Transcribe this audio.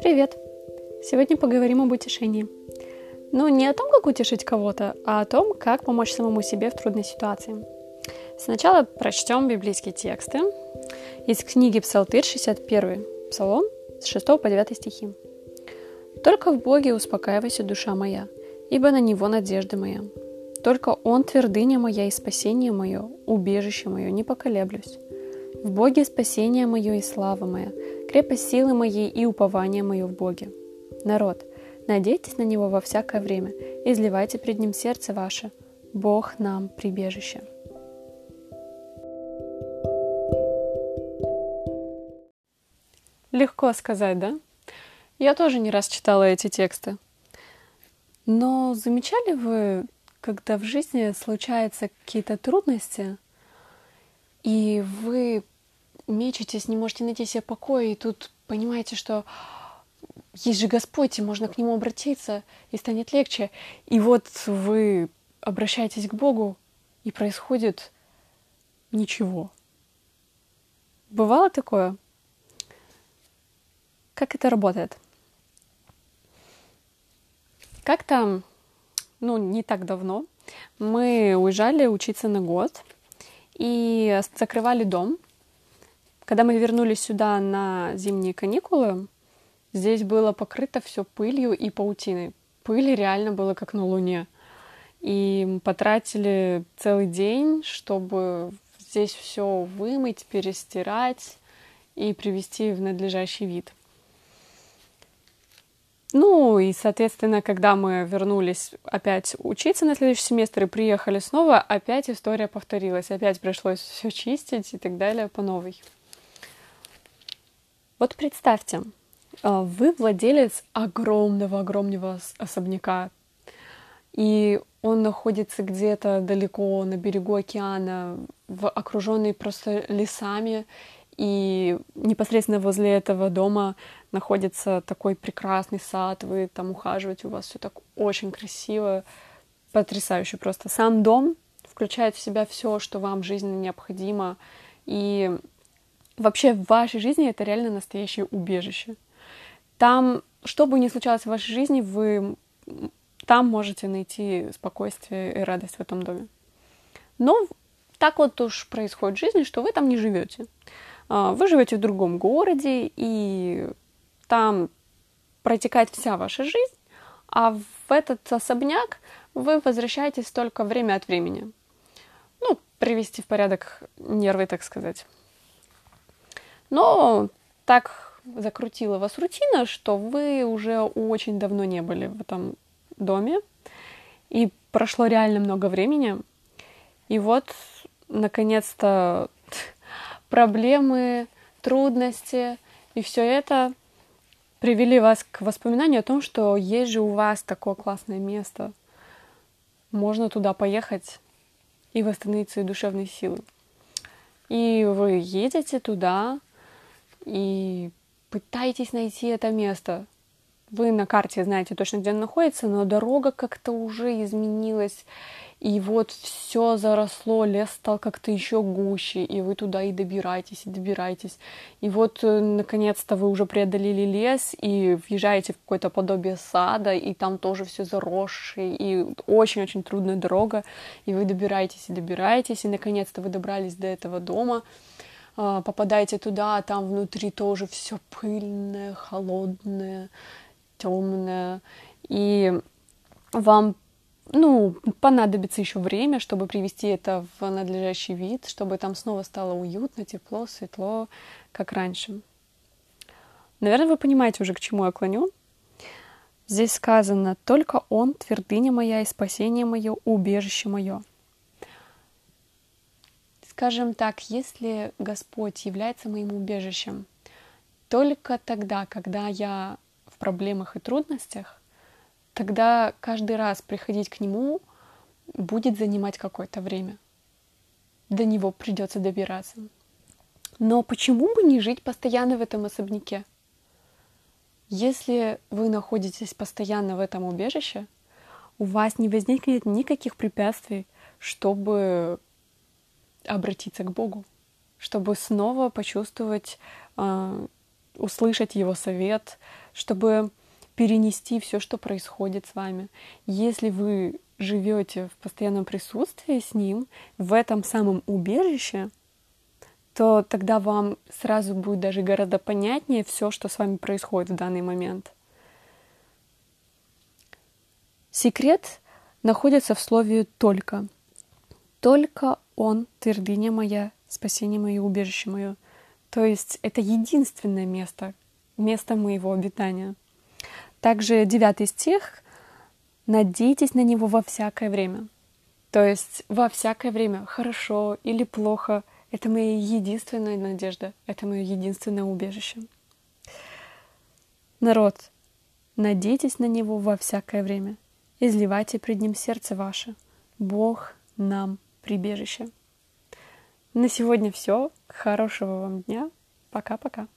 Привет! Сегодня поговорим об утешении. Ну, не о том, как утешить кого-то, а о том, как помочь самому себе в трудной ситуации. Сначала прочтем библейские тексты из книги Псалтырь, 61 Псалом, с 6 по 9 стихи. «Только в Боге успокаивайся, душа моя, ибо на Него надежда моя. Только Он твердыня моя и спасение мое, убежище мое, не поколеблюсь. В Боге спасение мое и слава моя, крепость силы моей и упование мое в Боге. Народ, надейтесь на Него во всякое время, изливайте пред Ним сердце ваше. Бог нам прибежище. Легко сказать, да? Я тоже не раз читала эти тексты. Но замечали вы, когда в жизни случаются какие-то трудности, и вы мечетесь, не можете найти себе покоя, и тут понимаете, что есть же Господь, и можно к Нему обратиться, и станет легче. И вот вы обращаетесь к Богу, и происходит ничего. Бывало такое? Как это работает? Как-то, ну, не так давно, мы уезжали учиться на год и закрывали дом — когда мы вернулись сюда на зимние каникулы, здесь было покрыто все пылью и паутиной. Пыли реально было как на Луне. И мы потратили целый день, чтобы здесь все вымыть, перестирать и привести в надлежащий вид. Ну и, соответственно, когда мы вернулись опять учиться на следующий семестр и приехали снова, опять история повторилась. Опять пришлось все чистить и так далее по новой. Вот представьте, а, вы владелец огромного-огромного особняка, и он находится где-то далеко на берегу океана, в, окруженный просто лесами, и непосредственно возле этого дома находится такой прекрасный сад, вы там ухаживаете, у вас все так очень красиво, потрясающе просто. Сам дом включает в себя все, что вам жизненно необходимо, и вообще в вашей жизни это реально настоящее убежище. Там, что бы ни случалось в вашей жизни, вы там можете найти спокойствие и радость в этом доме. Но так вот уж происходит в жизни, что вы там не живете. А, вы живете в другом городе, и там протекает вся ваша жизнь, а в этот особняк вы возвращаетесь только время от времени. Ну, привести в порядок нервы, так сказать. Но так закрутила вас рутина, что вы уже очень давно не были в этом доме, и прошло реально много времени. И вот, наконец-то, проблемы, трудности и все это привели вас к воспоминанию о том, что есть же у вас такое классное место. Можно туда поехать и восстановить свои душевные силы. И вы едете туда, и пытайтесь найти это место. Вы на карте знаете точно, где оно находится, но дорога как-то уже изменилась, и вот все заросло, лес стал как-то еще гуще, и вы туда и добираетесь, и добираетесь. И вот, э, наконец-то, вы уже преодолели лес и въезжаете в какое-то подобие сада, и там тоже все заросшее, и очень-очень трудная дорога, и вы добираетесь и добираетесь, и наконец-то вы добрались до этого дома, а, попадаете туда, а там внутри тоже все пыльное, холодное, темное, и вам ну, понадобится еще время, чтобы привести это в надлежащий вид, чтобы там снова стало уютно, тепло, светло, как раньше. Наверное, вы понимаете уже, к чему я клоню. Здесь сказано «Только Он, твердыня моя и спасение мое, убежище мое». Скажем так, если Господь является моим убежищем, только тогда, когда я проблемах и трудностях, тогда каждый раз приходить к Нему будет занимать какое-то время. До Него придется добираться. Но почему бы не жить постоянно в этом особняке? Если вы находитесь постоянно в этом убежище, у вас не возникнет никаких препятствий, чтобы обратиться к Богу, чтобы снова почувствовать э, услышать Его совет, чтобы перенести все, что происходит с вами. Если вы живете в постоянном присутствии с Ним, в этом самом убежище, то тогда вам сразу будет даже гораздо понятнее все, что с вами происходит в данный момент. Секрет находится в слове «только». Только Он, твердыня моя, спасение мое, убежище мое. То есть это единственное место, место моего обитания. Также девятый стих «Надейтесь на Него во всякое время». То есть во всякое время, хорошо или плохо, это моя единственная надежда, это мое единственное убежище. Народ, надейтесь на Него во всякое время, изливайте пред Ним сердце ваше. Бог нам прибежище. На сегодня все. Хорошего вам дня. Пока-пока.